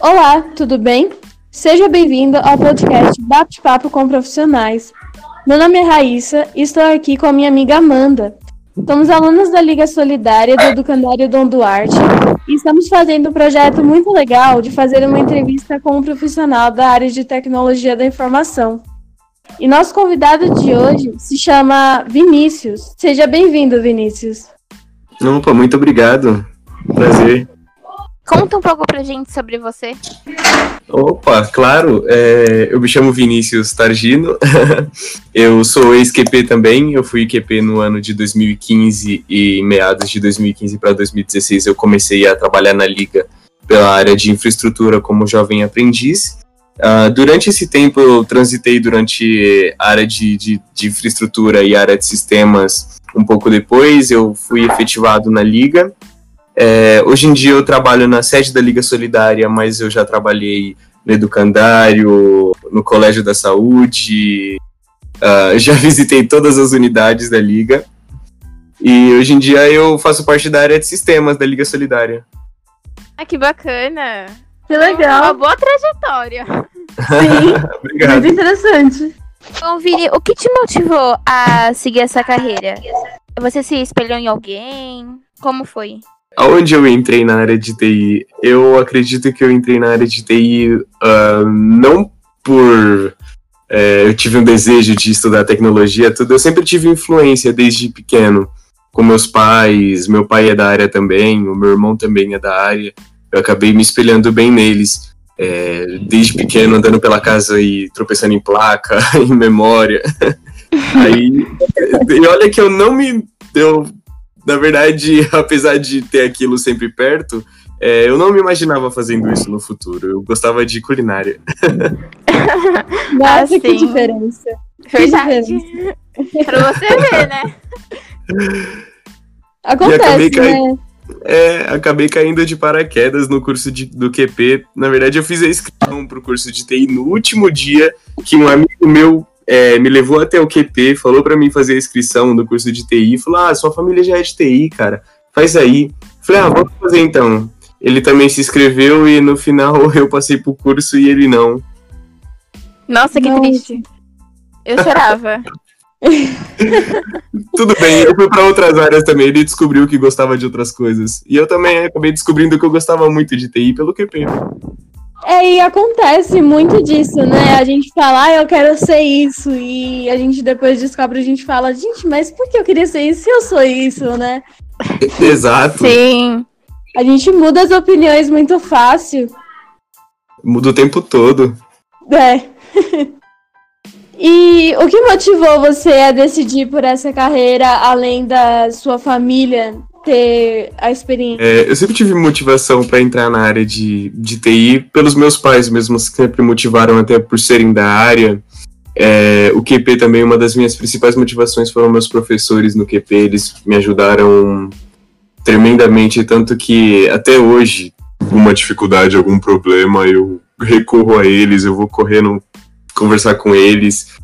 Olá, tudo bem? Seja bem-vindo ao podcast Bate-Papo com Profissionais. Meu nome é Raíssa e estou aqui com a minha amiga Amanda. Somos alunos da Liga Solidária do Educandário Dom Duarte e estamos fazendo um projeto muito legal de fazer uma entrevista com um profissional da área de tecnologia da informação. E nosso convidado de hoje se chama Vinícius. Seja bem-vindo, Vinícius. Opa, muito obrigado. Prazer. Conta um pouco pra gente sobre você. Opa, claro. É, eu me chamo Vinícius Targino. eu sou ex-QP também. Eu fui QP no ano de 2015 e meados de 2015 para 2016 eu comecei a trabalhar na Liga pela área de infraestrutura como jovem aprendiz. Uh, durante esse tempo eu transitei durante a área de, de, de infraestrutura e área de sistemas um pouco depois. Eu fui efetivado na Liga é, hoje em dia eu trabalho na sede da Liga Solidária, mas eu já trabalhei no Educandário, no Colégio da Saúde, uh, já visitei todas as unidades da Liga. E hoje em dia eu faço parte da área de sistemas da Liga Solidária. Ah, que bacana! Que legal! Uma boa trajetória. Sim, Obrigado. muito interessante. Bom, Vini, o que te motivou a seguir essa carreira? Você se espelhou em alguém? Como foi? Aonde eu entrei na área de TI? Eu acredito que eu entrei na área de TI uh, não por. É, eu tive um desejo de estudar tecnologia, tudo. Eu sempre tive influência desde pequeno com meus pais. Meu pai é da área também, o meu irmão também é da área. Eu acabei me espelhando bem neles. É, desde pequeno, andando pela casa e tropeçando em placa, em memória. Aí, e olha que eu não me. Eu na verdade, apesar de ter aquilo sempre perto, é, eu não me imaginava fazendo isso no futuro. Eu gostava de culinária. Nossa, ah, que diferença. Verdade. pra você ver, né? Acontece, né? É, acabei caindo de paraquedas no curso de, do QP. Na verdade, eu fiz a inscrição pro curso de TI no último dia que um amigo meu é, me levou até o QP, falou para mim fazer a inscrição no curso de TI, falou: Ah, sua família já é de TI, cara, faz aí. Falei: Ah, vamos fazer então. Ele também se inscreveu e no final eu passei pro curso e ele não. Nossa, que Nossa. triste. Eu chorava. Tudo bem, eu fui para outras áreas também. Ele descobriu que gostava de outras coisas. E eu também acabei descobrindo que eu gostava muito de TI pelo QP. É, e acontece muito disso, né? A gente fala, ah, eu quero ser isso, e a gente depois descobre, a gente fala, gente, mas por que eu queria ser isso se eu sou isso, né? Exato. Sim. A gente muda as opiniões muito fácil. Muda o tempo todo. É. e o que motivou você a decidir por essa carreira, além da sua família ter a experiência? É, eu sempre tive motivação para entrar na área de, de TI pelos meus pais mesmo, sempre motivaram até por serem da área. É, o QP também, uma das minhas principais motivações foram meus professores no QP, eles me ajudaram tremendamente, tanto que até hoje, alguma dificuldade, algum problema, eu recorro a eles, eu vou correndo conversar com eles.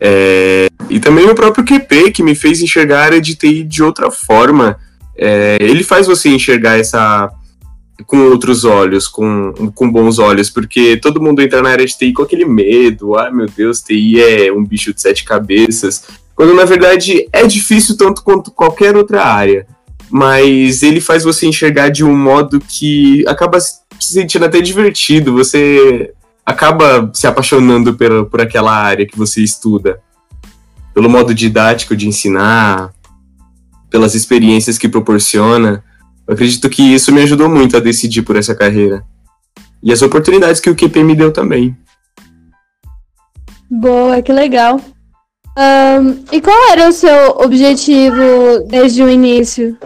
É, e também o próprio QP, que me fez enxergar a área de TI de outra forma é, ele faz você enxergar essa com outros olhos, com, com bons olhos, porque todo mundo entra na área de TI com aquele medo, ah, meu Deus, TI é um bicho de sete cabeças, quando na verdade é difícil tanto quanto qualquer outra área, mas ele faz você enxergar de um modo que acaba se sentindo até divertido, você acaba se apaixonando por, por aquela área que você estuda, pelo modo didático de ensinar, pelas experiências que proporciona. Eu acredito que isso me ajudou muito a decidir por essa carreira. E as oportunidades que o QP me deu também. Boa, que legal. Um, e qual era o seu objetivo desde o início?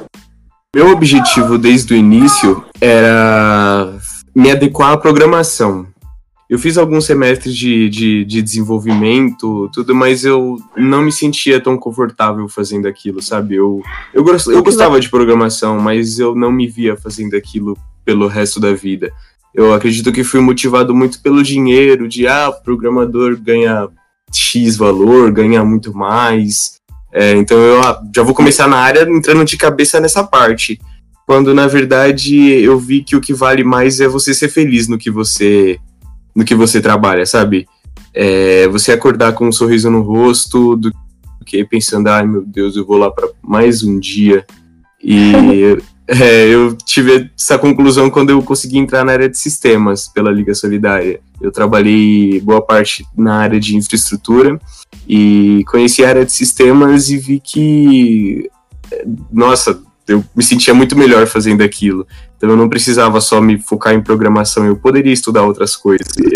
Meu objetivo desde o início era me adequar à programação. Eu fiz alguns semestres de, de, de, desenvolvimento, tudo, mas eu não me sentia tão confortável fazendo aquilo, sabe? Eu, eu, eu gostava de programação, mas eu não me via fazendo aquilo pelo resto da vida. Eu acredito que fui motivado muito pelo dinheiro, de ah, o programador ganha X valor, ganha muito mais. É, então eu ah, já vou começar na área entrando de cabeça nessa parte. quando na verdade eu vi que o que vale mais é você ser feliz no que você no que você trabalha, sabe? É, você acordar com um sorriso no rosto do que pensando, ai meu Deus, eu vou lá para mais um dia. E é, eu tive essa conclusão quando eu consegui entrar na área de sistemas pela Liga Solidária. Eu trabalhei boa parte na área de infraestrutura e conheci a área de sistemas e vi que, nossa, eu me sentia muito melhor fazendo aquilo. Então eu não precisava só me focar em programação, eu poderia estudar outras coisas. Eu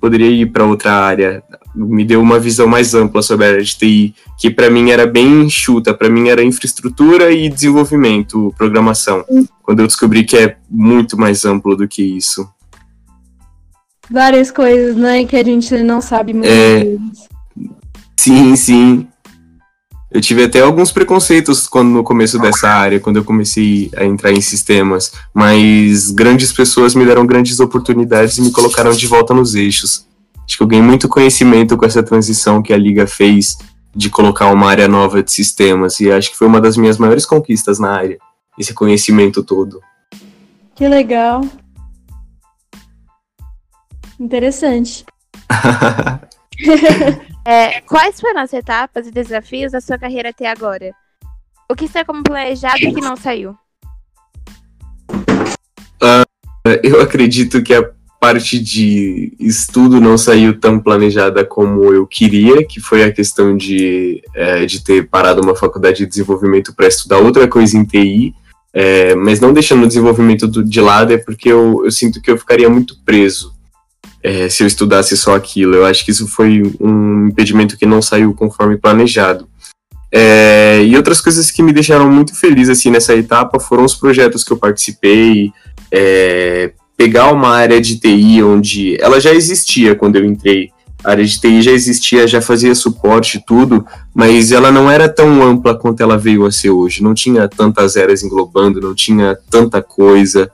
poderia ir para outra área. Me deu uma visão mais ampla sobre a área de TI, que para mim era bem enxuta, para mim era infraestrutura e desenvolvimento, programação. Quando eu descobri que é muito mais amplo do que isso. Várias coisas, né, que a gente não sabe muito. É... Sim, sim. Eu tive até alguns preconceitos quando no começo dessa área, quando eu comecei a entrar em sistemas, mas grandes pessoas me deram grandes oportunidades e me colocaram de volta nos eixos. Acho que eu ganhei muito conhecimento com essa transição que a Liga fez de colocar uma área nova de sistemas, e acho que foi uma das minhas maiores conquistas na área, esse conhecimento todo. Que legal. Interessante. É, quais foram as etapas e desafios da sua carreira até agora? O que está como planejado e que não saiu? Uh, eu acredito que a parte de estudo não saiu tão planejada como eu queria, que foi a questão de, é, de ter parado uma faculdade de desenvolvimento para estudar outra coisa em TI. É, mas não deixando o desenvolvimento do, de lado é porque eu, eu sinto que eu ficaria muito preso é, se eu estudasse só aquilo. Eu acho que isso foi um impedimento que não saiu conforme planejado. É, e outras coisas que me deixaram muito feliz assim nessa etapa foram os projetos que eu participei, é, pegar uma área de TI onde ela já existia quando eu entrei. A área de TI já existia, já fazia suporte tudo, mas ela não era tão ampla quanto ela veio a ser hoje. Não tinha tantas áreas englobando, não tinha tanta coisa.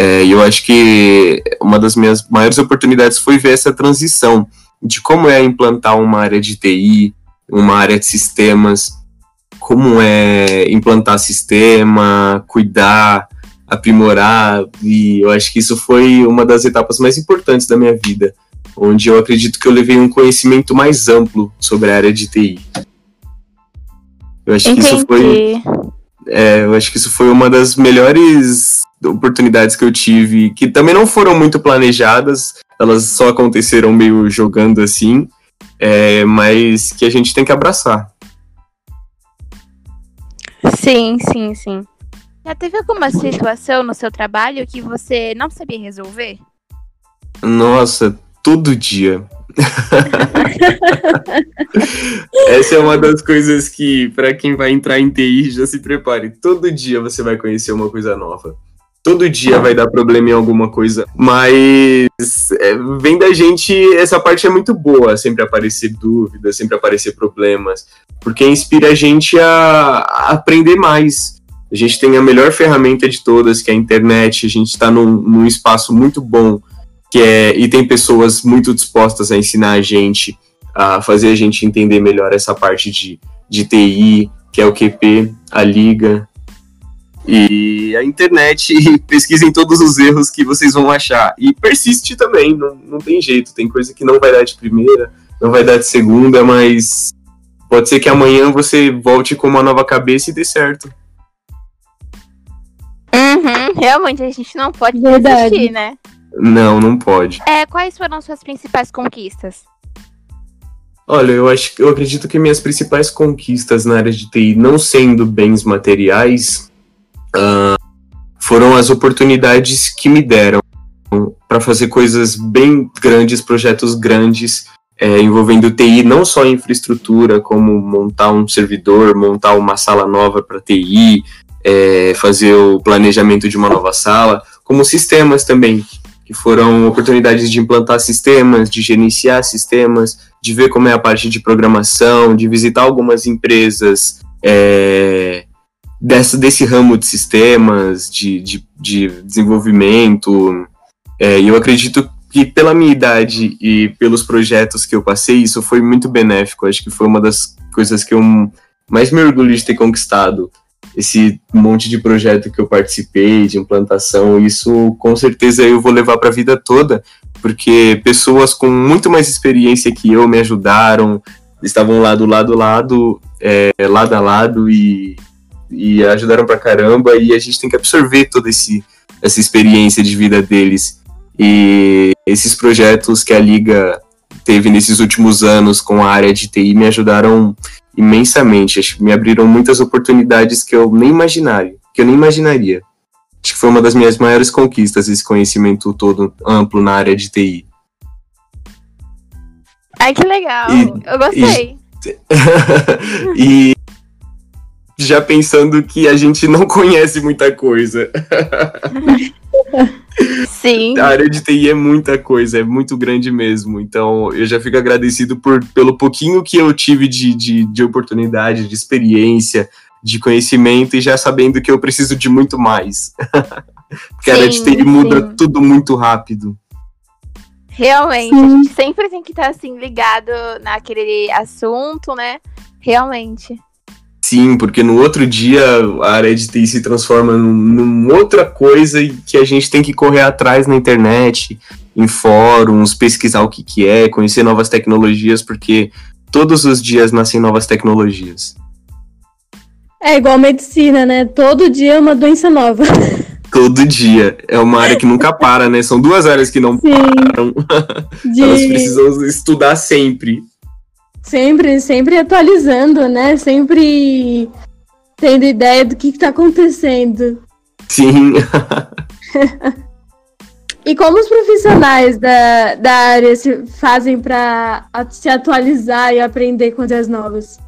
É, e eu acho que uma das minhas maiores oportunidades foi ver essa transição de como é implantar uma área de TI, uma área de sistemas, como é implantar sistema, cuidar, aprimorar, e eu acho que isso foi uma das etapas mais importantes da minha vida, onde eu acredito que eu levei um conhecimento mais amplo sobre a área de TI. Eu acho Entendi. que isso foi é, eu acho que isso foi uma das melhores oportunidades que eu tive, que também não foram muito planejadas, elas só aconteceram meio jogando assim, é, mas que a gente tem que abraçar. Sim, sim, sim. Já teve alguma situação no seu trabalho que você não sabia resolver? Nossa, todo dia. Essa é uma das coisas que, para quem vai entrar em TI, já se prepare. Todo dia você vai conhecer uma coisa nova. Todo dia vai dar problema em alguma coisa. Mas é, vem da gente, essa parte é muito boa. Sempre aparecer dúvidas, sempre aparecer problemas. Porque inspira a gente a, a aprender mais. A gente tem a melhor ferramenta de todas, que é a internet. A gente está num, num espaço muito bom que é, e tem pessoas muito dispostas a ensinar a gente, a fazer a gente entender melhor essa parte de, de TI, que é o QP, a liga e a internet. Pesquisem todos os erros que vocês vão achar. E persiste também, não, não tem jeito. Tem coisa que não vai dar de primeira, não vai dar de segunda, mas pode ser que amanhã você volte com uma nova cabeça e dê certo. Uhum, realmente, a gente não pode desistir, né? Não, não pode. É, quais foram suas principais conquistas? Olha, eu acho eu acredito que minhas principais conquistas na área de TI, não sendo bens materiais, uh, foram as oportunidades que me deram para fazer coisas bem grandes, projetos grandes, é, envolvendo TI, não só infraestrutura, como montar um servidor, montar uma sala nova para TI, é, fazer o planejamento de uma nova sala, como sistemas também que foram oportunidades de implantar sistemas, de gerenciar sistemas, de ver como é a parte de programação, de visitar algumas empresas é, dessa, desse ramo de sistemas, de, de, de desenvolvimento. É, eu acredito que pela minha idade e pelos projetos que eu passei, isso foi muito benéfico. Acho que foi uma das coisas que eu mais me orgulho de ter conquistado. esse monte de projeto que eu participei, de implantação, isso com certeza eu vou levar para a vida toda, porque pessoas com muito mais experiência que eu me ajudaram, estavam lá do lado lado, é, lado a lado e, e ajudaram pra caramba, e a gente tem que absorver toda esse, essa experiência de vida deles. E esses projetos que a Liga teve nesses últimos anos com a área de TI me ajudaram imensamente. Acho que me abriram muitas oportunidades que eu nem imaginaria, que eu nem imaginaria. Acho que foi uma das minhas maiores conquistas esse conhecimento todo amplo na área de TI. Ai, que legal. E, eu gostei. E, e já pensando que a gente não conhece muita coisa. Sim. A área de TI é muita coisa, é muito grande mesmo. Então, eu já fico agradecido por, pelo pouquinho que eu tive de, de, de oportunidade, de experiência, de conhecimento, e já sabendo que eu preciso de muito mais. Porque sim, a área de TI muda tudo muito rápido. Realmente, sim. a gente sempre tem que estar assim ligado naquele assunto, né? Realmente. Sim, porque no outro dia a área de TI se transforma num, numa outra coisa que a gente tem que correr atrás na internet, em fóruns, pesquisar o que, que é, conhecer novas tecnologias, porque todos os dias nascem novas tecnologias. É igual medicina, né? Todo dia é uma doença nova. Todo dia. É uma área que nunca para, né? São duas áreas que não Sim. param. De... Elas precisam estudar sempre. Sempre, sempre atualizando, né? Sempre tendo ideia do que está acontecendo. Sim. e como os profissionais da, da área se fazem para se atualizar e aprender coisas novas?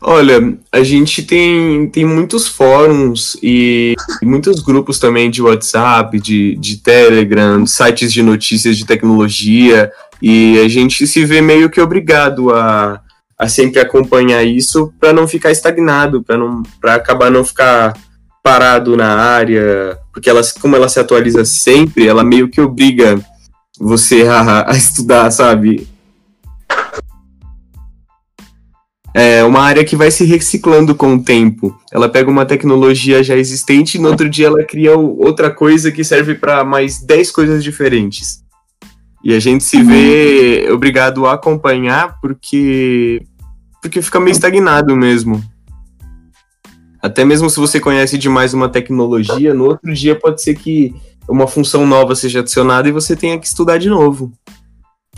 Olha, a gente tem, tem muitos fóruns e muitos grupos também de WhatsApp, de, de Telegram, sites de notícias de tecnologia, e a gente se vê meio que obrigado a, a sempre acompanhar isso para não ficar estagnado, para não para acabar não ficar parado na área, porque ela, como ela se atualiza sempre, ela meio que obriga você a, a estudar, sabe? É uma área que vai se reciclando com o tempo. Ela pega uma tecnologia já existente e no outro dia ela cria outra coisa que serve para mais 10 coisas diferentes. E a gente se vê obrigado a acompanhar porque porque fica meio estagnado mesmo. Até mesmo se você conhece demais uma tecnologia, no outro dia pode ser que uma função nova seja adicionada e você tenha que estudar de novo.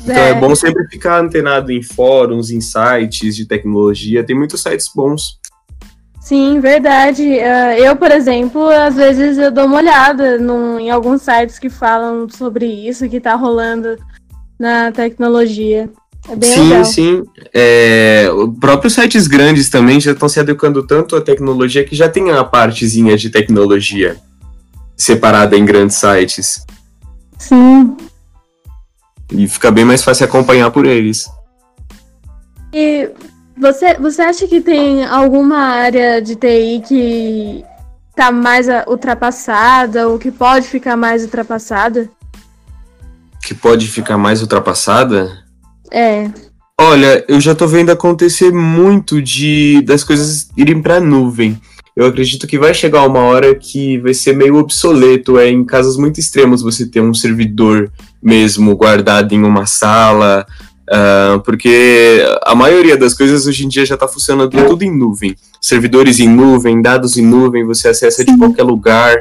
Então é, é bom sempre ficar antenado em fóruns, em sites de tecnologia. Tem muitos sites bons. Sim, verdade. Uh, eu, por exemplo, às vezes eu dou uma olhada no, em alguns sites que falam sobre isso que está rolando na tecnologia. É bem sim, legal. sim. É, próprios sites grandes também já estão se adequando tanto à tecnologia que já tem a partezinha de tecnologia separada em grandes sites. Sim. E fica bem mais fácil acompanhar por eles. E você, você acha que tem alguma área de TI que está mais ultrapassada ou que pode ficar mais ultrapassada? Que pode ficar mais ultrapassada? É. Olha, eu já tô vendo acontecer muito de das coisas irem para nuvem. Eu acredito que vai chegar uma hora que vai ser meio obsoleto. É em casos muito extremos você ter um servidor mesmo guardado em uma sala, uh, porque a maioria das coisas hoje em dia já está funcionando tudo em nuvem. Servidores em nuvem, dados em nuvem, você acessa de qualquer lugar.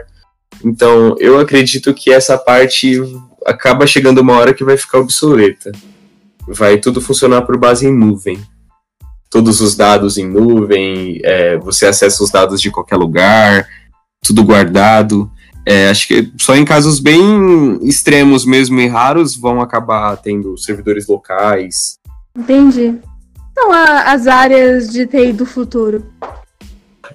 Então, eu acredito que essa parte acaba chegando uma hora que vai ficar obsoleta. Vai tudo funcionar por base em nuvem. Todos os dados em nuvem, é, você acessa os dados de qualquer lugar, tudo guardado. É, acho que só em casos bem extremos mesmo e raros vão acabar tendo servidores locais. Entendi. Então, as áreas de TI do futuro?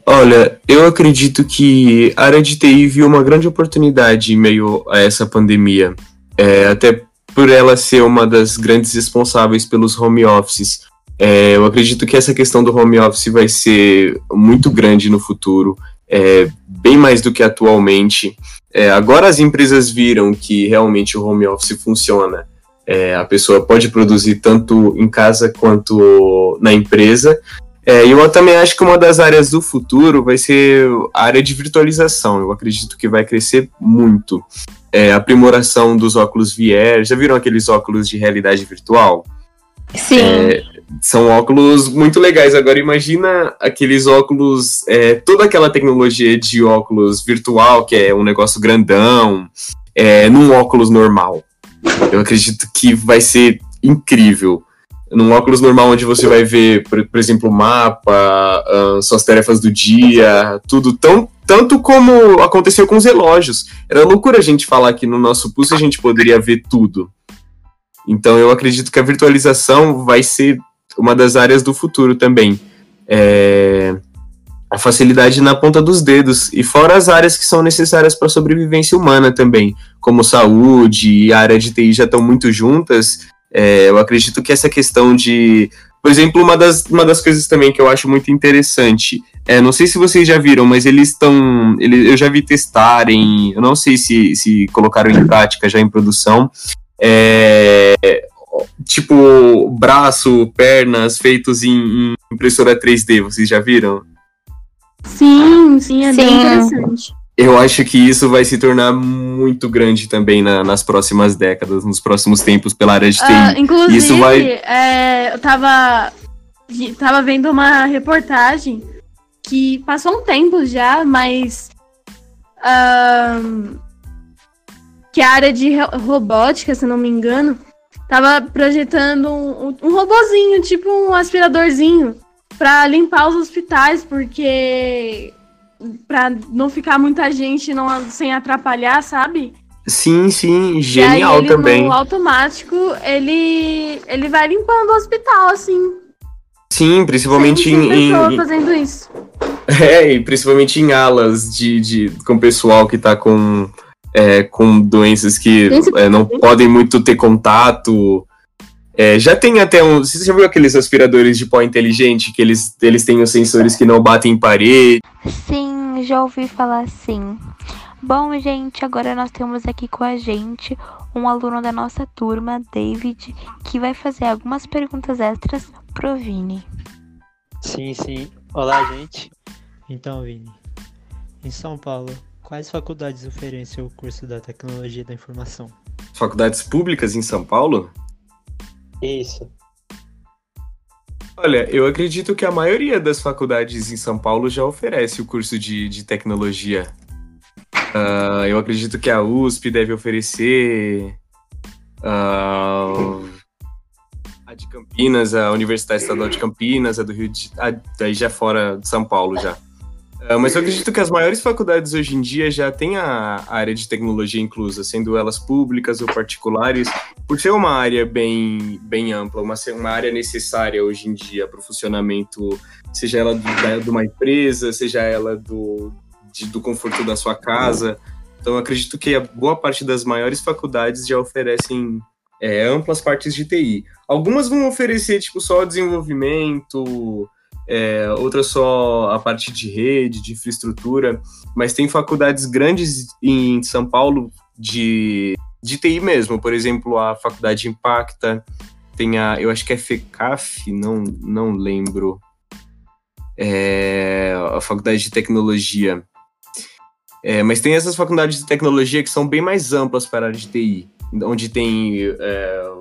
Olha, eu acredito que a área de TI viu uma grande oportunidade em meio a essa pandemia. É, até por ela ser uma das grandes responsáveis pelos home offices. É, eu acredito que essa questão do home office vai ser muito grande no futuro é, bem mais do que atualmente. É, agora as empresas viram que realmente o home office funciona. É, a pessoa pode produzir tanto em casa quanto na empresa. É, eu também acho que uma das áreas do futuro vai ser a área de virtualização. Eu acredito que vai crescer muito. É, aprimoração dos óculos VR. Já viram aqueles óculos de realidade virtual? Sim. É, são óculos muito legais. Agora imagina aqueles óculos, é, toda aquela tecnologia de óculos virtual, que é um negócio grandão, é, num óculos normal. Eu acredito que vai ser incrível. Num óculos normal, onde você vai ver, por, por exemplo, o mapa, uh, suas tarefas do dia, tudo tão tanto como aconteceu com os relógios. Era loucura a gente falar que no nosso pulso a gente poderia ver tudo. Então eu acredito que a virtualização vai ser uma das áreas do futuro também. É, a facilidade na ponta dos dedos, e fora as áreas que são necessárias para a sobrevivência humana também, como saúde e área de TI já estão muito juntas. É, eu acredito que essa questão de. Por exemplo, uma das, uma das coisas também que eu acho muito interessante. É, não sei se vocês já viram, mas eles estão. Eu já vi testarem. Eu não sei se, se colocaram em prática já em produção. É, tipo, braço, pernas feitos em, em, impressora 3D, vocês já viram? Sim, sim, é sim. bem interessante. Eu acho que isso vai se tornar muito grande também na, nas próximas décadas, nos próximos tempos, pela área de TI. Uh, inclusive, isso vai... É, eu tava, tava vendo uma reportagem que passou um tempo já, mas. Uh, que a área de robótica, se não me engano, tava projetando um, um robozinho, tipo um aspiradorzinho, para limpar os hospitais, porque para não ficar muita gente não, sem atrapalhar, sabe? Sim, sim, genial ele, também. No automático, ele ele vai limpando o hospital assim. Sim, principalmente sem, sem em, em fazendo isso. É, e principalmente em alas de, de com pessoal que tá com é, com doenças que é, não podem muito ter contato. É, já tem até um. Você já viu aqueles aspiradores de pó inteligente que eles, eles têm os sensores que não batem em parede? Sim, já ouvi falar sim. Bom, gente, agora nós temos aqui com a gente um aluno da nossa turma, David, que vai fazer algumas perguntas extras pro Vini. Sim, sim. Olá, gente. Então, Vini, em São Paulo, Quais faculdades oferecem o curso da Tecnologia da Informação? Faculdades públicas em São Paulo? Isso. Olha, eu acredito que a maioria das faculdades em São Paulo já oferece o curso de, de tecnologia. Uh, eu acredito que a USP deve oferecer. Uh, a de Campinas, a Universidade Estadual de Campinas, a do Rio de. Ah, daí já fora de São Paulo já. Uh, mas eu acredito que as maiores faculdades hoje em dia já têm a área de tecnologia inclusa, sendo elas públicas ou particulares, por ser uma área bem, bem ampla, uma, uma área necessária hoje em dia para o funcionamento, seja ela do, de uma empresa, seja ela do, de, do conforto da sua casa. Então, acredito que a boa parte das maiores faculdades já oferecem é, amplas partes de TI. Algumas vão oferecer, tipo, só desenvolvimento, é, outra só a parte de rede, de infraestrutura, mas tem faculdades grandes em São Paulo de, de TI mesmo, por exemplo, a Faculdade Impacta, tem a, eu acho que é FECAF, não, não lembro, é, a Faculdade de Tecnologia. É, mas tem essas faculdades de tecnologia que são bem mais amplas para a área de TI, onde tem é,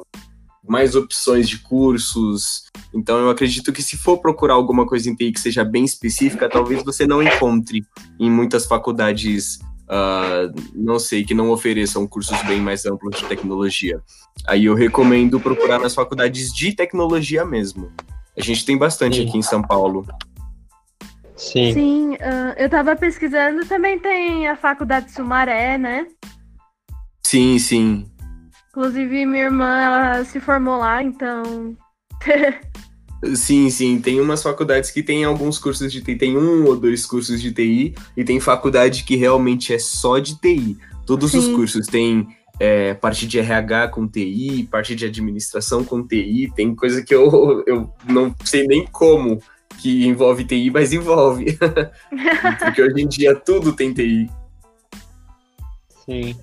mais opções de cursos. Então eu acredito que se for procurar alguma coisa em TI que seja bem específica, talvez você não encontre em muitas faculdades, uh, não sei, que não ofereçam cursos bem mais amplos de tecnologia. Aí eu recomendo procurar nas faculdades de tecnologia mesmo. A gente tem bastante Sim. aqui em São Paulo. Sim. Sim, uh, eu tava pesquisando, também tem a faculdade Sumaré, né? Sim, sim. Inclusive, minha irmã, ela se formou lá, então. Sim, sim. Tem umas faculdades que tem alguns cursos de TI, tem um ou dois cursos de TI, e tem faculdade que realmente é só de TI. Todos sim. os cursos têm é, parte de RH com TI, parte de administração com TI, tem coisa que eu, eu não sei nem como que envolve TI, mas envolve. Porque hoje em dia tudo tem TI. Sim.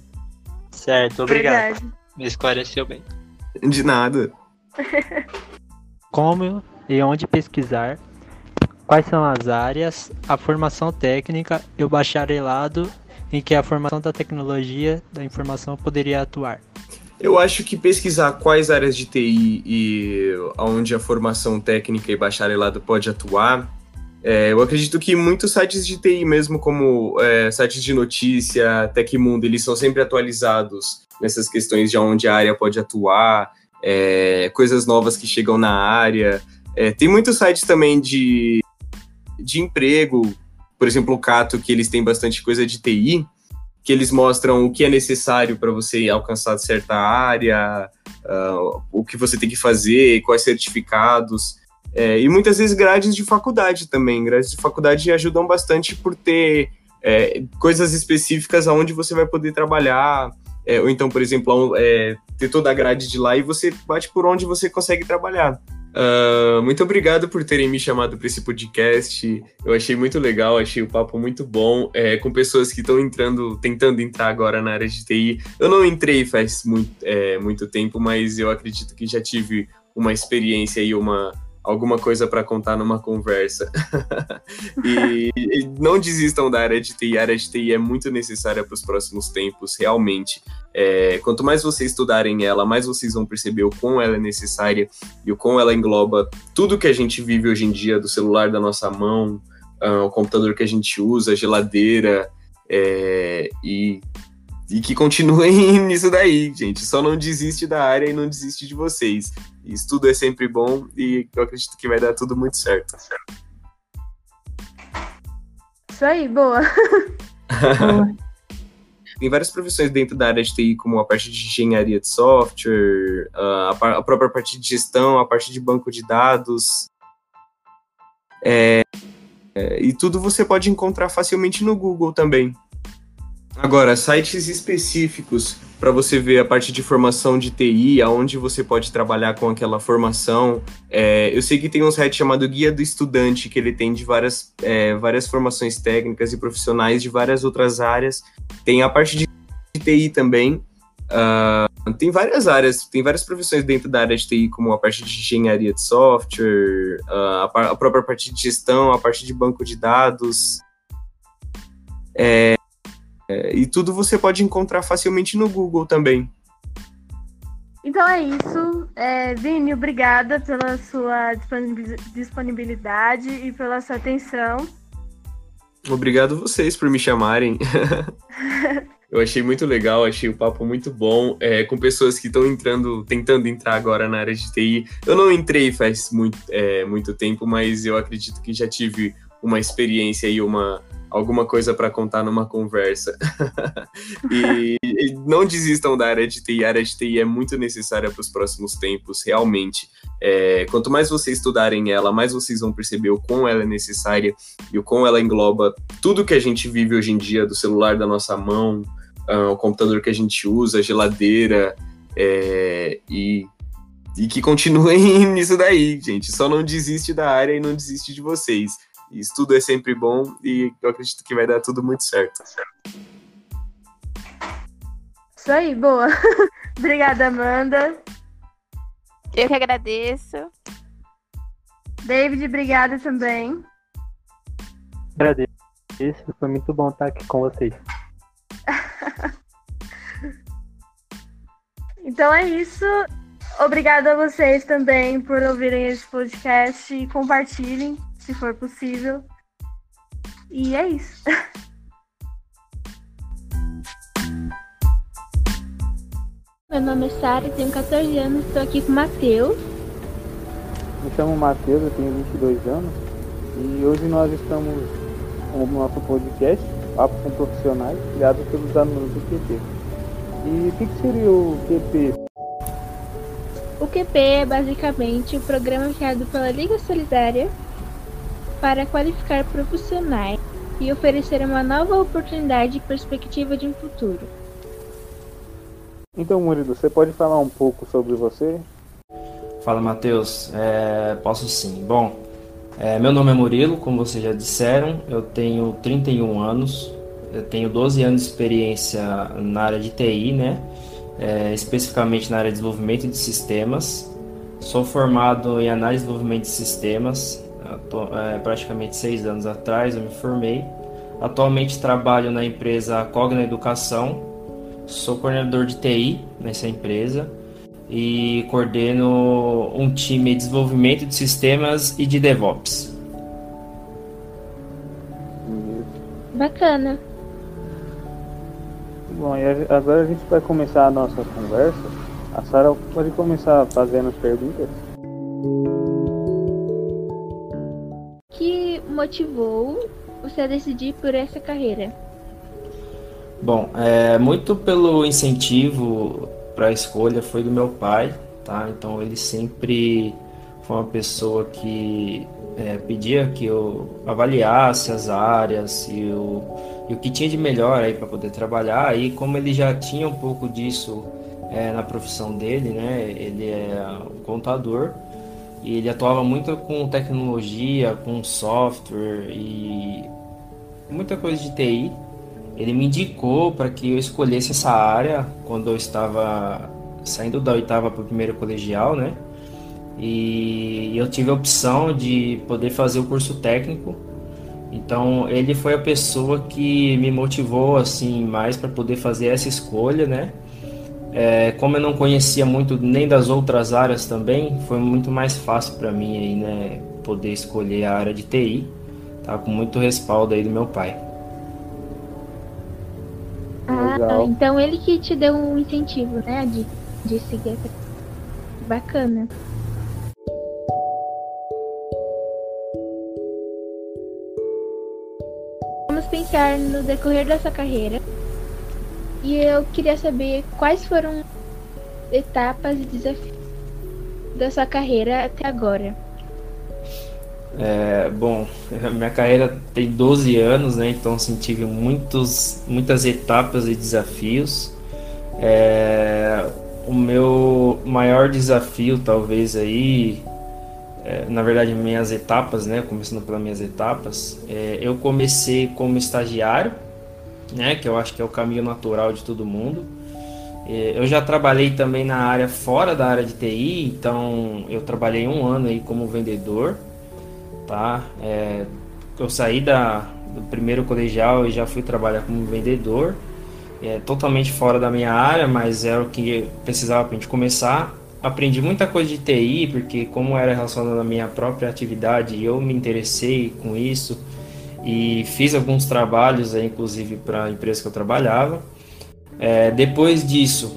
Certo, obrigado. Verdade. Me esclareceu bem. De nada. Como e onde pesquisar quais são as áreas, a formação técnica e o bacharelado em que a formação da tecnologia da informação poderia atuar? Eu acho que pesquisar quais áreas de TI e onde a formação técnica e bacharelado pode atuar, é, eu acredito que muitos sites de TI, mesmo como é, sites de notícia, Tecmundo, eles são sempre atualizados nessas questões de onde a área pode atuar, é, coisas novas que chegam na área. É, tem muitos sites também de, de emprego, por exemplo, o Cato, que eles têm bastante coisa de TI, que eles mostram o que é necessário para você alcançar certa área, uh, o que você tem que fazer, quais certificados. É, e muitas vezes grades de faculdade também. Grades de faculdade ajudam bastante por ter é, coisas específicas aonde você vai poder trabalhar. É, ou então, por exemplo, é, ter toda a grade de lá e você bate por onde você consegue trabalhar. Uh, muito obrigado por terem me chamado para esse podcast. Eu achei muito legal, achei o papo muito bom, é, com pessoas que estão entrando, tentando entrar agora na área de TI. Eu não entrei faz muito, é, muito tempo, mas eu acredito que já tive uma experiência e uma alguma coisa para contar numa conversa. e, e, não desistam da área de TI. A área de TI é muito necessária para os próximos tempos, realmente. É, quanto mais vocês estudarem ela, mais vocês vão perceber o quão ela é necessária e o quão ela engloba tudo que a gente vive hoje em dia, do celular da nossa mão, uh, o computador que a gente usa, a geladeira, é, e e que continuem nisso daí, gente. Só não desiste da área e não desiste de vocês. Estudo é sempre bom e eu acredito que vai dar tudo muito certo. Isso aí, boa. boa. Tem várias profissões dentro da área de TI, como a parte de engenharia de software, a, própria parte de gestão, a parte de banco de dados. É, é, e tudo você pode encontrar facilmente no Google também. Agora, sites específicos para você ver a parte de formação de TI, aonde você pode trabalhar com aquela formação. É, eu sei que tem um site chamado Guia do Estudante, que ele tem de várias, é, várias formações técnicas e profissionais de várias outras áreas. Tem a parte de TI também. Uh, tem várias áreas, tem várias profissões dentro da área de TI, como a parte de engenharia de software, uh, a, a, própria parte de gestão, a parte de banco de dados. É, é, e tudo você pode encontrar facilmente no Google também. Então é isso. É, Vini, obrigada pela sua disponibilidade e pela sua atenção. Obrigado vocês por me chamarem. Eu achei muito legal, achei o papo muito bom, é, com pessoas que estão entrando, tentando entrar agora na área de TI. Eu não entrei faz muito, é, muito tempo, mas eu acredito que já tive uma experiência e uma, alguma coisa para contar numa conversa. e, e, não desistam da área de TI, a área de TI é muito necessária para os próximos tempos, realmente. É, quanto mais vocês estudarem ela, mais vocês vão perceber o quão ela é necessária e o quão ela engloba tudo que a gente vive hoje em dia, do celular da nossa mão, uh, o computador que a gente usa, a geladeira, é, e e que continuem nisso daí, gente. Só não desiste da área e não desiste de vocês. Estudo é sempre bom e eu acredito que vai dar tudo muito certo. Isso aí, boa. Obrigada, Amanda. Eu que agradeço. David, obrigada também. Agradeço. Foi muito bom estar aqui com vocês. então é isso. Obrigada a vocês também por ouvirem esse podcast e compartilhem se for possível. E é isso. Meu nome é Sara, tenho 14 anos, estou aqui com o Matheus. Me chamo Matheus, eu tenho 22 anos e hoje nós estamos com o nosso podcast, Papo com Profissionais, criado pelos alunos do QP. E o que, que seria o QP? O QP é basicamente o programa criado pela Liga Solidária para qualificar profissionais e oferecer uma nova oportunidade e perspectiva de um futuro. Então, Murilo, você pode falar um pouco sobre você? Fala, Matheus. É, posso sim. Bom, é, meu nome é Murilo, como vocês já disseram, eu tenho 31 anos, eu tenho 12 anos de experiência na área de TI, né? É, especificamente na área de desenvolvimento de sistemas. Sou formado em análise e desenvolvimento de sistemas é, praticamente seis anos atrás eu me formei. Atualmente trabalho na empresa Cogna Educação, sou coordenador de TI nessa empresa e coordeno um time de desenvolvimento de sistemas e de DevOps. Bacana. Bom, e agora a gente vai começar a nossa conversa. A Sara pode começar fazendo as perguntas. Motivou você a decidir por essa carreira? Bom, é, muito pelo incentivo para a escolha foi do meu pai, tá? Então ele sempre foi uma pessoa que é, pedia que eu avaliasse as áreas e o, e o que tinha de melhor aí para poder trabalhar. E como ele já tinha um pouco disso é, na profissão dele, né? Ele é um contador e ele atuava muito com tecnologia, com software e muita coisa de TI. Ele me indicou para que eu escolhesse essa área quando eu estava saindo da oitava para o primeiro colegial, né? E eu tive a opção de poder fazer o curso técnico. Então ele foi a pessoa que me motivou assim mais para poder fazer essa escolha, né? É, como eu não conhecia muito nem das outras áreas também, foi muito mais fácil para mim aí, né, poder escolher a área de TI, tá com muito respaldo aí do meu pai. Ah, então ele que te deu um incentivo, né, de, de seguir essa bacana. Vamos pensar no decorrer dessa carreira e eu queria saber quais foram etapas e desafios da sua carreira até agora. É, bom, minha carreira tem 12 anos, né? Então assim, tive muitos, muitas etapas e desafios. É, o meu maior desafio, talvez aí, é, na verdade, minhas etapas, né? Começando pelas minhas etapas, é, eu comecei como estagiário né? Que eu acho que é o caminho natural de todo mundo. Eu já trabalhei também na área fora da área de TI, então eu trabalhei um ano aí como vendedor, tá? É, eu saí da, do primeiro colegial e já fui trabalhar como vendedor, é totalmente fora da minha área, mas era o que precisava para a gente começar. Aprendi muita coisa de TI, porque como era relacionado à minha própria atividade, eu me interessei com isso e fiz alguns trabalhos, aí, inclusive para a empresa que eu trabalhava. É, depois disso,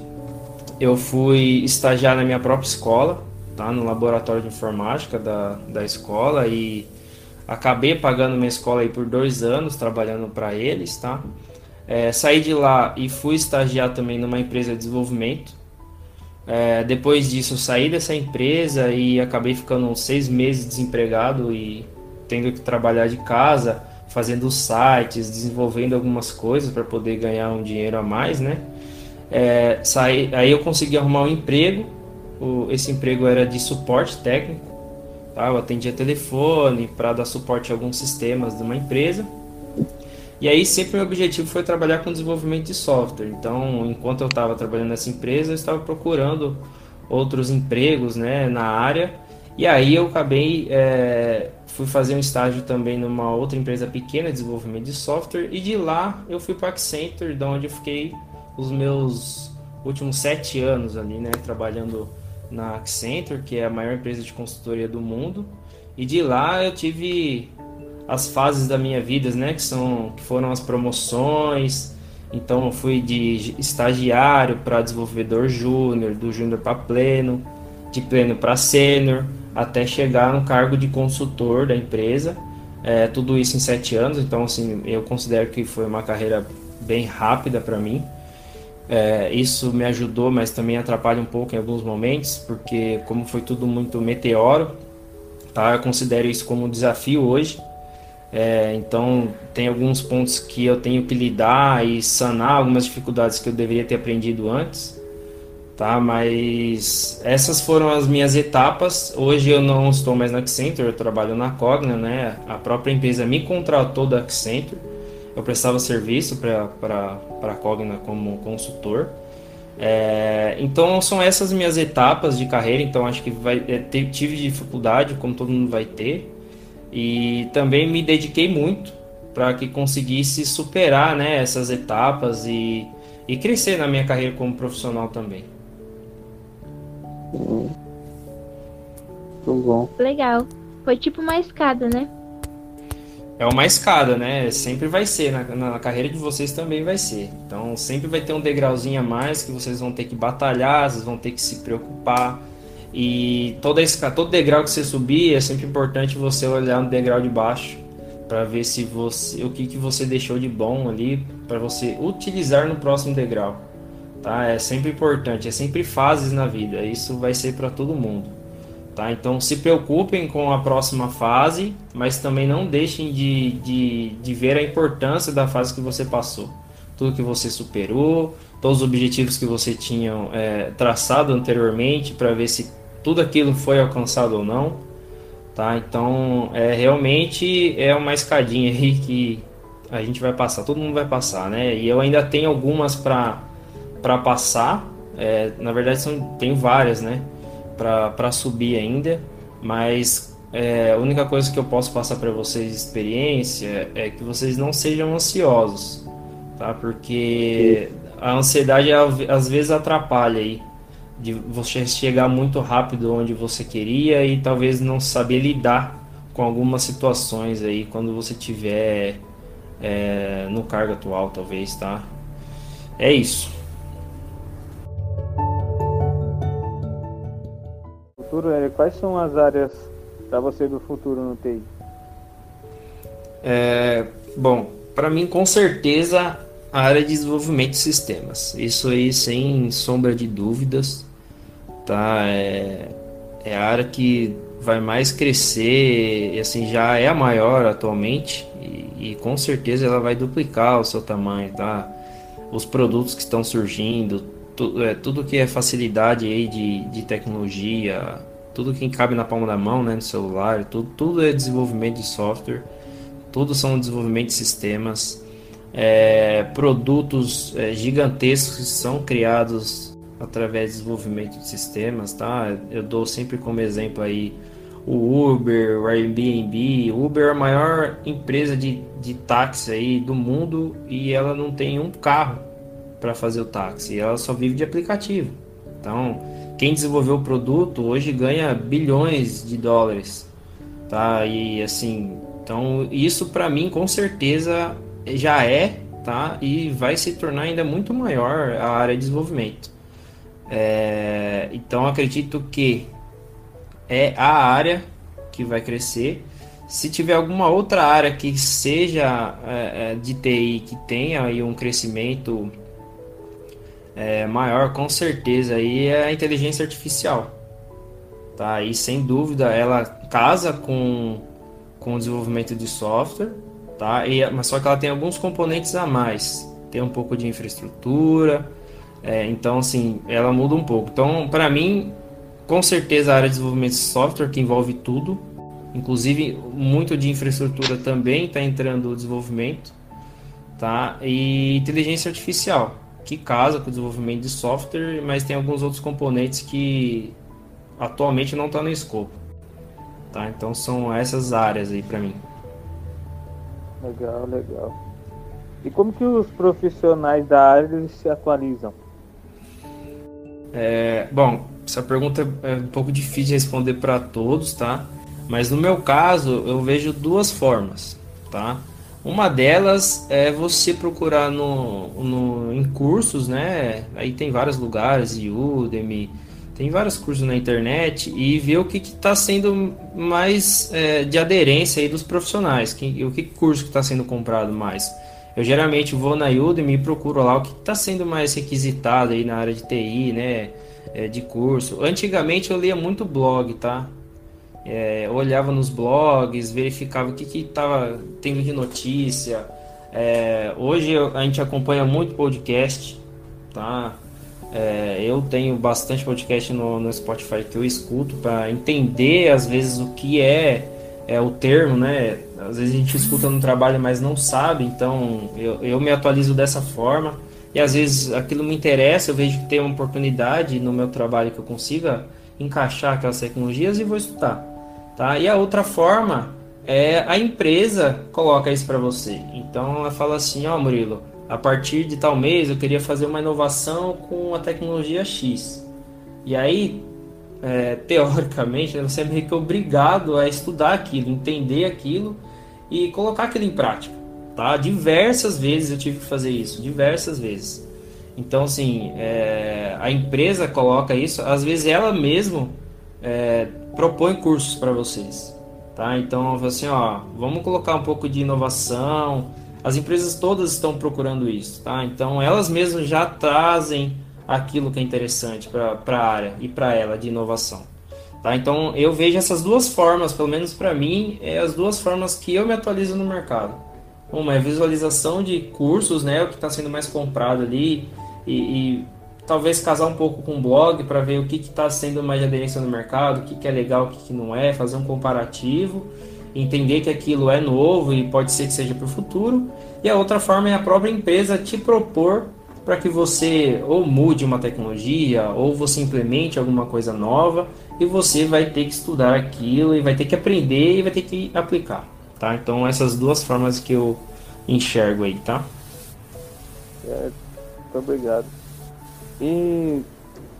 eu fui estagiar na minha própria escola, tá, no laboratório de informática da, da escola e acabei pagando minha escola aí por dois anos trabalhando para eles, tá? É, saí de lá e fui estagiar também numa empresa de desenvolvimento. É, depois disso, saí dessa empresa e acabei ficando seis meses desempregado e tendo que trabalhar de casa fazendo sites, desenvolvendo algumas coisas para poder ganhar um dinheiro a mais, né? É, saí, aí eu consegui arrumar um emprego. O, esse emprego era de suporte técnico. Tá? Eu atendia telefone para dar suporte a alguns sistemas de uma empresa. E aí sempre o objetivo foi trabalhar com desenvolvimento de software. Então, enquanto eu estava trabalhando nessa empresa, eu estava procurando outros empregos né, na área. E aí eu acabei é, fui fazer um estágio também numa outra empresa pequena de desenvolvimento de software e de lá eu fui para Accenture, da onde eu fiquei os meus últimos sete anos ali, né, trabalhando na Accenture, que é a maior empresa de consultoria do mundo. E de lá eu tive as fases da minha vida, né, que são que foram as promoções. Então eu fui de estagiário para desenvolvedor júnior, do júnior para pleno, de pleno para sênior até chegar no cargo de consultor da empresa. É, tudo isso em sete anos, então assim eu considero que foi uma carreira bem rápida para mim. É, isso me ajudou, mas também atrapalha um pouco em alguns momentos, porque como foi tudo muito meteoro, tá? Eu considero isso como um desafio hoje. É, então tem alguns pontos que eu tenho que lidar e sanar algumas dificuldades que eu deveria ter aprendido antes tá? Mas essas foram as minhas etapas. Hoje eu não estou mais na Accenture, eu trabalho na Cogna, né? A própria empresa me contratou da Accenture. Eu prestava serviço para a Cogna como consultor. É, então são essas minhas etapas de carreira. Então acho que vai, é, tive dificuldade, como todo mundo vai ter. E também me dediquei muito para que conseguisse superar né, essas etapas e, e crescer na minha carreira como profissional também. Muito bom. Legal. Foi tipo uma escada, né? É uma escada, né? Sempre vai ser, na, na carreira de vocês também vai ser. Então sempre vai ter um degrauzinho a mais que vocês vão ter que batalhar, vocês vão ter que se preocupar. E toda escada, todo degrau que você subir, é sempre importante você olhar no degrau de baixo para ver se você o que, que você deixou de bom ali para você utilizar no próximo degrau. Tá? É sempre importante, é sempre fases na vida. Isso vai ser para todo mundo. Tá? Então se preocupem com a próxima fase, mas também não deixem de, de, de ver a importância da fase que você passou. Tudo que você superou, todos os objetivos que você tinha é, traçado anteriormente para ver se tudo aquilo foi alcançado ou não, tá? Então, é realmente é uma escadinha aí que a gente vai passar, todo mundo vai passar, né? E eu ainda tenho algumas para para passar, é, na verdade são tenho várias, né? Para subir ainda, mas é, a única coisa que eu posso passar para vocês de experiência é que vocês não sejam ansiosos, tá? Porque a ansiedade às vezes atrapalha aí de você chegar muito rápido onde você queria e talvez não saber lidar com algumas situações aí quando você tiver é, no cargo atual, talvez, tá? É isso. Futuro, é, quais são as áreas para você do futuro no TI? É, bom, para mim, com certeza, a área de desenvolvimento de sistemas. Isso aí, sem sombra de dúvidas tá? É, é a área que vai mais crescer, assim, já é a maior atualmente, e, e, com certeza ela vai duplicar o seu tamanho, tá? Os produtos que estão surgindo, tu, é, tudo que é facilidade aí de, de tecnologia, tudo que cabe na palma da mão, né, no celular, tudo, tudo é desenvolvimento de software, tudo são desenvolvimento de sistemas, é, produtos é, gigantescos que são criados através do desenvolvimento de sistemas, tá? Eu dou sempre como exemplo aí o Uber, o Airbnb. O Uber é a maior empresa de, de táxi aí do mundo e ela não tem um carro para fazer o táxi, ela só vive de aplicativo. Então, quem desenvolveu o produto hoje ganha bilhões de dólares, tá? E assim, então isso para mim com certeza já é, tá? E vai se tornar ainda muito maior a área de desenvolvimento. É, então acredito que é a área que vai crescer. Se tiver alguma outra área que seja é, é de TI que tenha aí um crescimento é, maior, com certeza aí é a inteligência artificial. Tá? E sem dúvida ela casa com, com o desenvolvimento de software, tá? E, mas só que ela tem alguns componentes a mais. Tem um pouco de infraestrutura, é, então, assim, ela muda um pouco. Então, para mim, com certeza a área de desenvolvimento de software, que envolve tudo, inclusive muito de infraestrutura também está entrando no desenvolvimento, tá? E inteligência artificial, que casa com o desenvolvimento de software, mas tem alguns outros componentes que atualmente não estão tá no escopo, tá? Então são essas áreas aí para mim. Legal, legal. E como que os profissionais da área se atualizam? É, bom, essa pergunta é um pouco difícil de responder para todos, tá? Mas no meu caso, eu vejo duas formas, tá? Uma delas é você procurar no, no, em cursos, né? Aí tem vários lugares, Udemy, tem vários cursos na internet e ver o que está sendo mais é, de aderência aí dos profissionais, que, o que curso que está sendo comprado mais. Eu geralmente vou na Udemy e procuro lá o que está sendo mais requisitado aí na área de TI, né? É, de curso. Antigamente eu lia muito blog, tá? É, olhava nos blogs, verificava o que estava tendo de notícia. É, hoje a gente acompanha muito podcast, tá? É, eu tenho bastante podcast no, no Spotify que eu escuto para entender às vezes o que é, é o termo, né? Às vezes a gente escuta no trabalho, mas não sabe, então eu, eu me atualizo dessa forma. E às vezes aquilo me interessa, eu vejo que tem uma oportunidade no meu trabalho que eu consiga encaixar aquelas tecnologias e vou estudar. Tá? E a outra forma é a empresa coloca isso para você. Então ela fala assim, ó oh, Murilo, a partir de tal mês eu queria fazer uma inovação com a tecnologia X. E aí, é, teoricamente, você é meio que obrigado a estudar aquilo, entender aquilo e colocar aquilo em prática. Tá? Diversas vezes eu tive que fazer isso, diversas vezes. Então, assim, é, a empresa coloca isso, às vezes ela mesma é, propõe cursos para vocês. Tá? Então, assim, ó, vamos colocar um pouco de inovação. As empresas todas estão procurando isso, tá? Então, elas mesmas já trazem aquilo que é interessante para a área e para ela de inovação. Tá? Então, eu vejo essas duas formas, pelo menos para mim, é as duas formas que eu me atualizo no mercado. Uma é visualização de cursos, né, o que está sendo mais comprado ali, e, e, talvez casar um pouco com o blog para ver o que está sendo mais de aderência no mercado, o que, que é legal, o que, que não é, fazer um comparativo, entender que aquilo é novo e pode ser que seja para o futuro. E a outra forma é a própria empresa te propor para que você ou mude uma tecnologia ou você implemente alguma coisa nova e você vai ter que estudar aquilo e vai ter que aprender e vai ter que aplicar, tá? Então essas duas formas que eu enxergo aí, tá? É, muito obrigado. E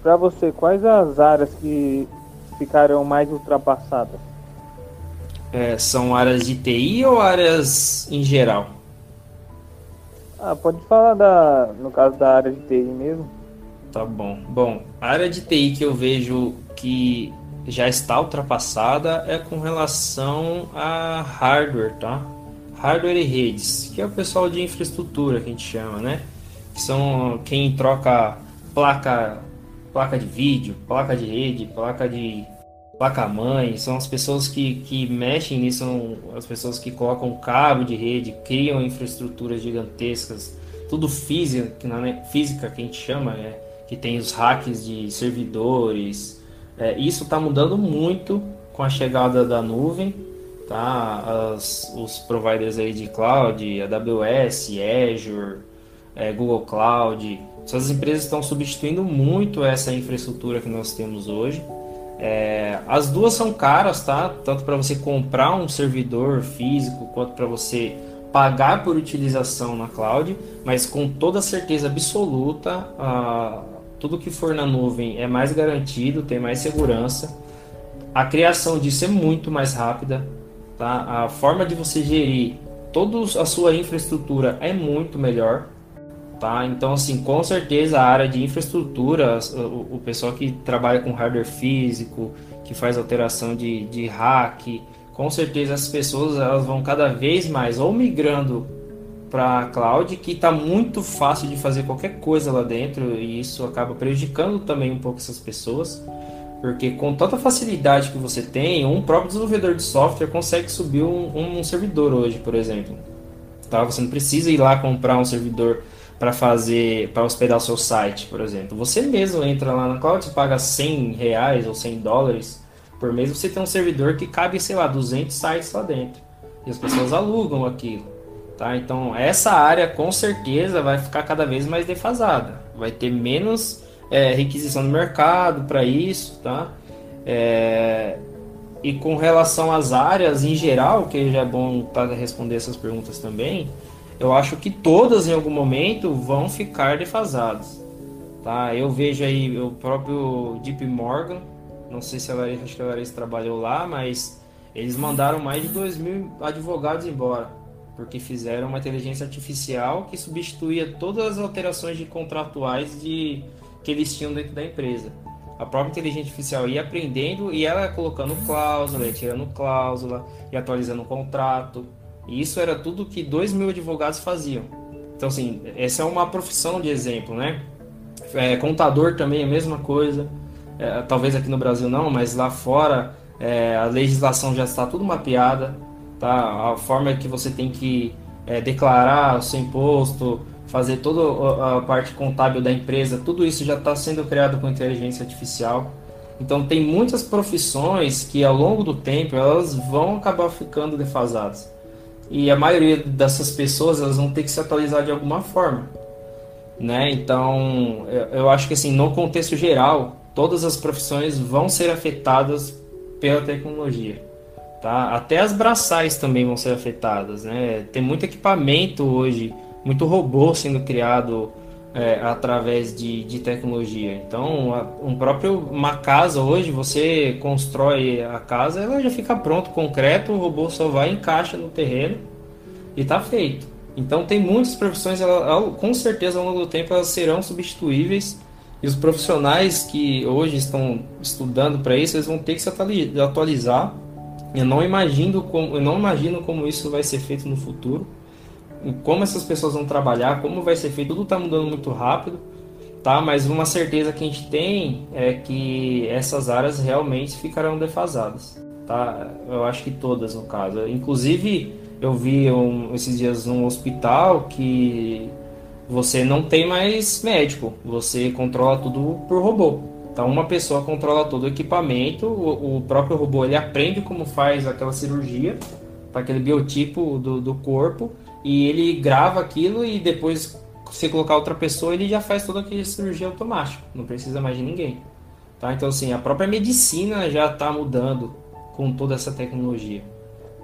para você, quais as áreas que ficaram mais ultrapassadas? É, são áreas de TI ou áreas em geral? Ah, pode falar da, no caso da área de TI mesmo. Tá bom. Bom, a área de TI que eu vejo que já está ultrapassada é com relação a hardware, tá? Hardware e redes, que é o pessoal de infraestrutura que a gente chama, né? Que são quem troca placa, placa de vídeo, placa de rede, placa de placa-mãe, são as pessoas que, que mexem nisso, são as pessoas que colocam cabo de rede, criam infraestruturas gigantescas, tudo física, é física que a gente chama, é, que tem os hacks de servidores. É, isso está mudando muito com a chegada da nuvem, tá? As, os providers aí de cloud, AWS, Azure, é, Google Cloud, essas empresas estão substituindo muito essa infraestrutura que nós temos hoje. É, as duas são caras, tá? Tanto para você comprar um servidor físico quanto para você pagar por utilização na cloud, mas com toda certeza absoluta, ah, tudo que for na nuvem é mais garantido, tem mais segurança. A criação disso é muito mais rápida, tá? A forma de você gerir toda a sua infraestrutura é muito melhor. Tá? Então, assim, com certeza a área de infraestrutura, o, o pessoal que trabalha com hardware físico, que faz alteração de, de hack, com certeza as pessoas elas vão cada vez mais ou migrando para cloud, que está muito fácil de fazer qualquer coisa lá dentro, e isso acaba prejudicando também um pouco essas pessoas, porque com tanta facilidade que você tem, um próprio desenvolvedor de software consegue subir um, um servidor hoje, por exemplo. Tá? Você não precisa ir lá comprar um servidor para fazer, para hospedar o seu site, por exemplo. Você mesmo entra lá na cloud, você paga 100 reais ou 100 dólares por mês, você tem um servidor que cabe, sei lá, 200 sites lá dentro. E as pessoas alugam aquilo. Tá? Então, essa área com certeza vai ficar cada vez mais defasada. Vai ter menos é, requisição no mercado para isso. Tá? É, e com relação às áreas em geral, que já é bom tá, responder essas perguntas também, eu acho que todas em algum momento vão ficar defasadas. Tá? Eu vejo aí o próprio Deep Morgan, não sei se a Larissa, acho que a Larissa trabalhou lá, mas eles mandaram mais de 2 mil advogados embora, porque fizeram uma inteligência artificial que substituía todas as alterações de contratuais de, que eles tinham dentro da empresa. A própria inteligência artificial ia aprendendo e ela colocando cláusula, ia tirando cláusula, e atualizando o contrato. E isso era tudo que dois mil advogados faziam. Então, assim, essa é uma profissão de exemplo, né? É, contador também é a mesma coisa. É, talvez aqui no Brasil não, mas lá fora é, a legislação já está tudo mapeada. Tá? A forma que você tem que é, declarar o seu imposto, fazer toda a parte contábil da empresa, tudo isso já está sendo criado com inteligência artificial. Então tem muitas profissões que ao longo do tempo elas vão acabar ficando defasadas e a maioria dessas pessoas elas vão ter que se atualizar de alguma forma, né? Então, eu, eu acho que assim, no contexto geral, todas as profissões vão ser afetadas pela tecnologia, tá? Até as braçais também vão ser afetadas, né? Tem muito equipamento hoje, muito robô sendo criado é, através de, de tecnologia. Então, a, um próprio uma casa hoje, você constrói a casa, ela já fica pronto, concreto, o robô só vai encaixa no terreno e está feito. Então, tem muitas profissões, ela, com certeza ao longo do tempo elas serão substituíveis e os profissionais que hoje estão estudando para isso, eles vão ter que se atualizar. Eu não imagino como, eu não imagino como isso vai ser feito no futuro como essas pessoas vão trabalhar, como vai ser feito, tudo está mudando muito rápido, tá? Mas uma certeza que a gente tem é que essas áreas realmente ficarão defasadas, tá? Eu acho que todas, no caso. Inclusive, eu vi um, esses dias um hospital que você não tem mais médico, você controla tudo por robô. Então, uma pessoa controla todo o equipamento, o, o próprio robô ele aprende como faz aquela cirurgia, para aquele biotipo do, do corpo, e ele grava aquilo e depois se colocar outra pessoa ele já faz toda aquela cirurgia automática, não precisa mais de ninguém. Tá? Então assim, a própria medicina já está mudando com toda essa tecnologia.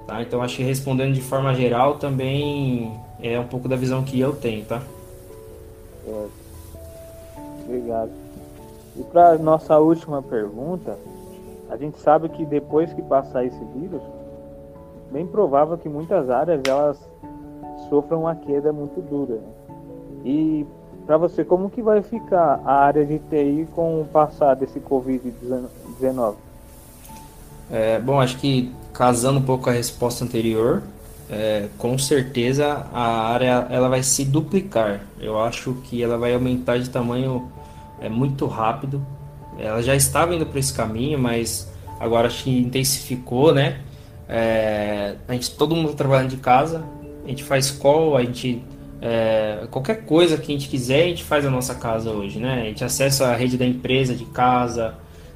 Tá? Então acho que respondendo de forma geral também é um pouco da visão que eu tenho, tá? Obrigado. E para nossa última pergunta, a gente sabe que depois que passar esse vírus, bem provável que muitas áreas elas sofram uma queda muito dura. E para você, como que vai ficar a área de TI com o passar desse Covid-19? É, bom, acho que casando um pouco a resposta anterior, é, com certeza a área ela vai se duplicar. Eu acho que ela vai aumentar de tamanho é, muito rápido. Ela já estava indo para esse caminho, mas agora acho que intensificou, né? É, a gente, todo mundo trabalhando de casa, a gente faz call, a gente. É, qualquer coisa que a gente quiser, a gente faz na nossa casa hoje, né? A gente acessa a rede da empresa de casa.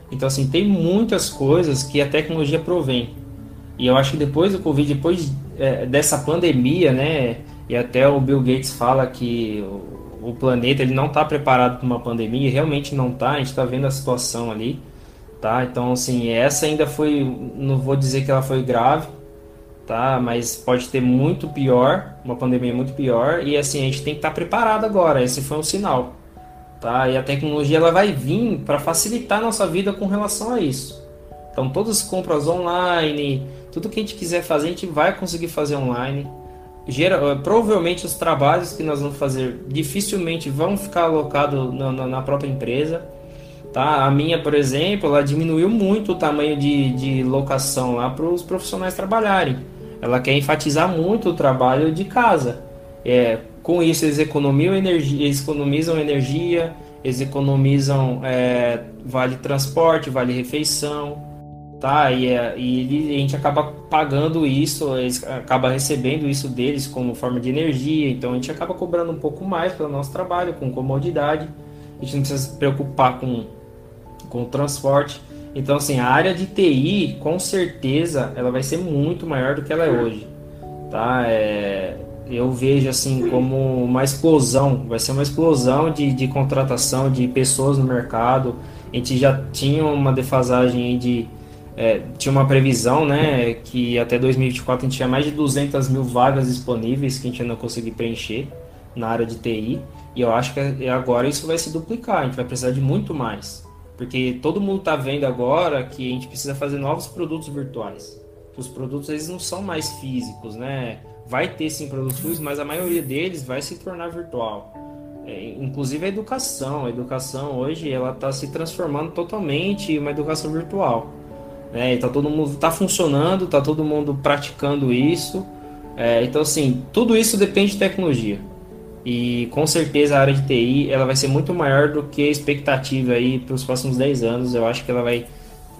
Então, assim, tem muitas coisas que a tecnologia provém. E eu acho que depois do Covid, depois é, dessa pandemia, né? E até o Bill Gates fala que o, o planeta ele não está preparado para uma pandemia, realmente não está. A gente está vendo a situação ali, tá? Então, assim, essa ainda foi, não vou dizer que ela foi grave, tá? Mas pode ter muito pior, uma pandemia muito pior, e assim, a gente tem que estar preparado agora, esse foi um sinal, tá? E a tecnologia ela vai vir para facilitar a nossa vida com relação a isso. Então, todas as compras online, tudo que a gente quiser fazer, a gente vai conseguir fazer online. Gera, eh, provavelmente os trabalhos que nós vamos fazer dificilmente vão ficar alocados na, na, na própria empresa. Tá? A minha, por exemplo, ela diminuiu muito o tamanho de, de locação lá para os profissionais trabalharem. Ela quer enfatizar muito o trabalho de casa. É, com isso, eles economizam energia, eles economizam, energia, eles economizam é, vale transporte, vale refeição, tá? E, é, e a gente acaba pagando isso, eles acabam recebendo isso deles como forma de energia, então a gente acaba cobrando um pouco mais pelo nosso trabalho, com comodidade. A gente não precisa se preocupar com com o transporte. Então, assim, a área de TI, com certeza, ela vai ser muito maior do que ela é hoje. Tá? É, eu vejo, assim, como uma explosão, vai ser uma explosão de, de contratação de pessoas no mercado. A gente já tinha uma defasagem de... É, tinha uma previsão, né, que até 2024 a gente tinha mais de 200 mil vagas disponíveis que a gente ainda não conseguiu preencher na área de TI. E eu acho que agora isso vai se duplicar, a gente vai precisar de muito mais. Porque todo mundo está vendo agora que a gente precisa fazer novos produtos virtuais. Os produtos eles não são mais físicos, né? Vai ter sim produtos físicos, mas a maioria deles vai se tornar virtual. É, inclusive a educação. A educação hoje ela está se transformando totalmente em uma educação virtual. Né? Então todo mundo está funcionando, está todo mundo praticando isso. É, então assim, tudo isso depende de tecnologia. E com certeza a área de TI ela vai ser muito maior do que a expectativa aí para os próximos 10 anos. Eu acho que ela vai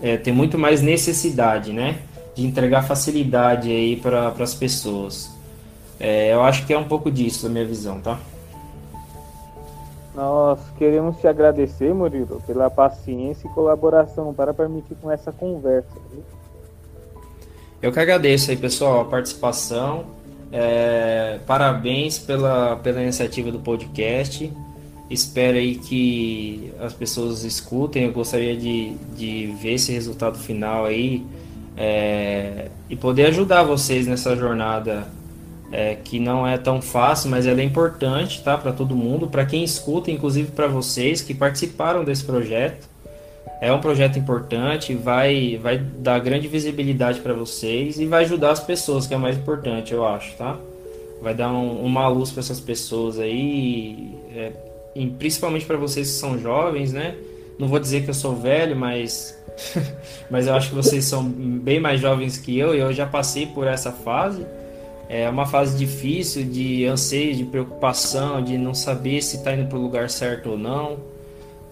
é, ter muito mais necessidade, né? De entregar facilidade aí para as pessoas. É, eu acho que é um pouco disso, da minha visão, tá? Nós queremos te agradecer, Murilo, pela paciência e colaboração para permitir com essa conversa. Eu que agradeço aí, pessoal, a participação. É, parabéns pela, pela iniciativa do podcast. Espero aí que as pessoas escutem. Eu gostaria de, de ver esse resultado final aí é, e poder ajudar vocês nessa jornada é, que não é tão fácil, mas ela é importante, tá, para todo mundo, para quem escuta, inclusive para vocês que participaram desse projeto. É um projeto importante, vai, vai dar grande visibilidade para vocês e vai ajudar as pessoas, que é mais importante, eu acho, tá? Vai dar um, uma luz para essas pessoas aí, é, e principalmente para vocês que são jovens, né? Não vou dizer que eu sou velho, mas mas eu acho que vocês são bem mais jovens que eu e eu já passei por essa fase. É uma fase difícil de anseio, de preocupação, de não saber se está indo para o lugar certo ou não.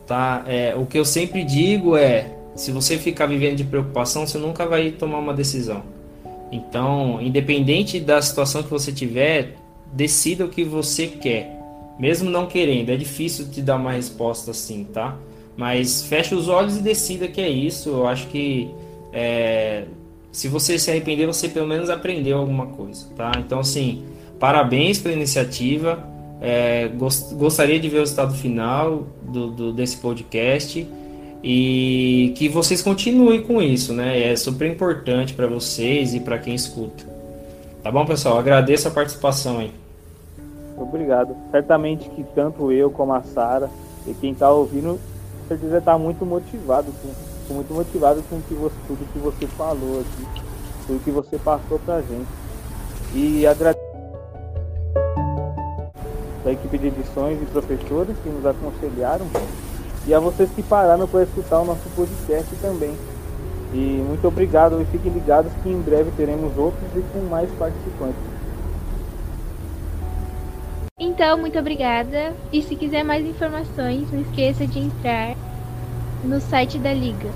Tá? É, o que eu sempre digo é: se você ficar vivendo de preocupação, você nunca vai tomar uma decisão. Então, independente da situação que você tiver, decida o que você quer, mesmo não querendo. É difícil te dar uma resposta assim, tá? Mas feche os olhos e decida que é isso. Eu acho que é, se você se arrepender, você pelo menos aprendeu alguma coisa, tá? Então, assim, parabéns pela iniciativa. É, gost, gostaria de ver o resultado final do, do, desse podcast e que vocês continuem com isso, né? É super importante para vocês e para quem escuta. Tá bom, pessoal? Agradeço a participação aí. Obrigado. Certamente que tanto eu como a Sara e quem está ouvindo certeza está muito motivado, com, muito motivado com que você, tudo que você falou aqui, tudo que você passou para gente. E agradeço da equipe de edições e professores que nos aconselharam e a vocês que pararam para escutar o nosso podcast também. E muito obrigado e fiquem ligados que em breve teremos outros e com mais participantes. Então, muito obrigada. E se quiser mais informações, não esqueça de entrar no site da Liga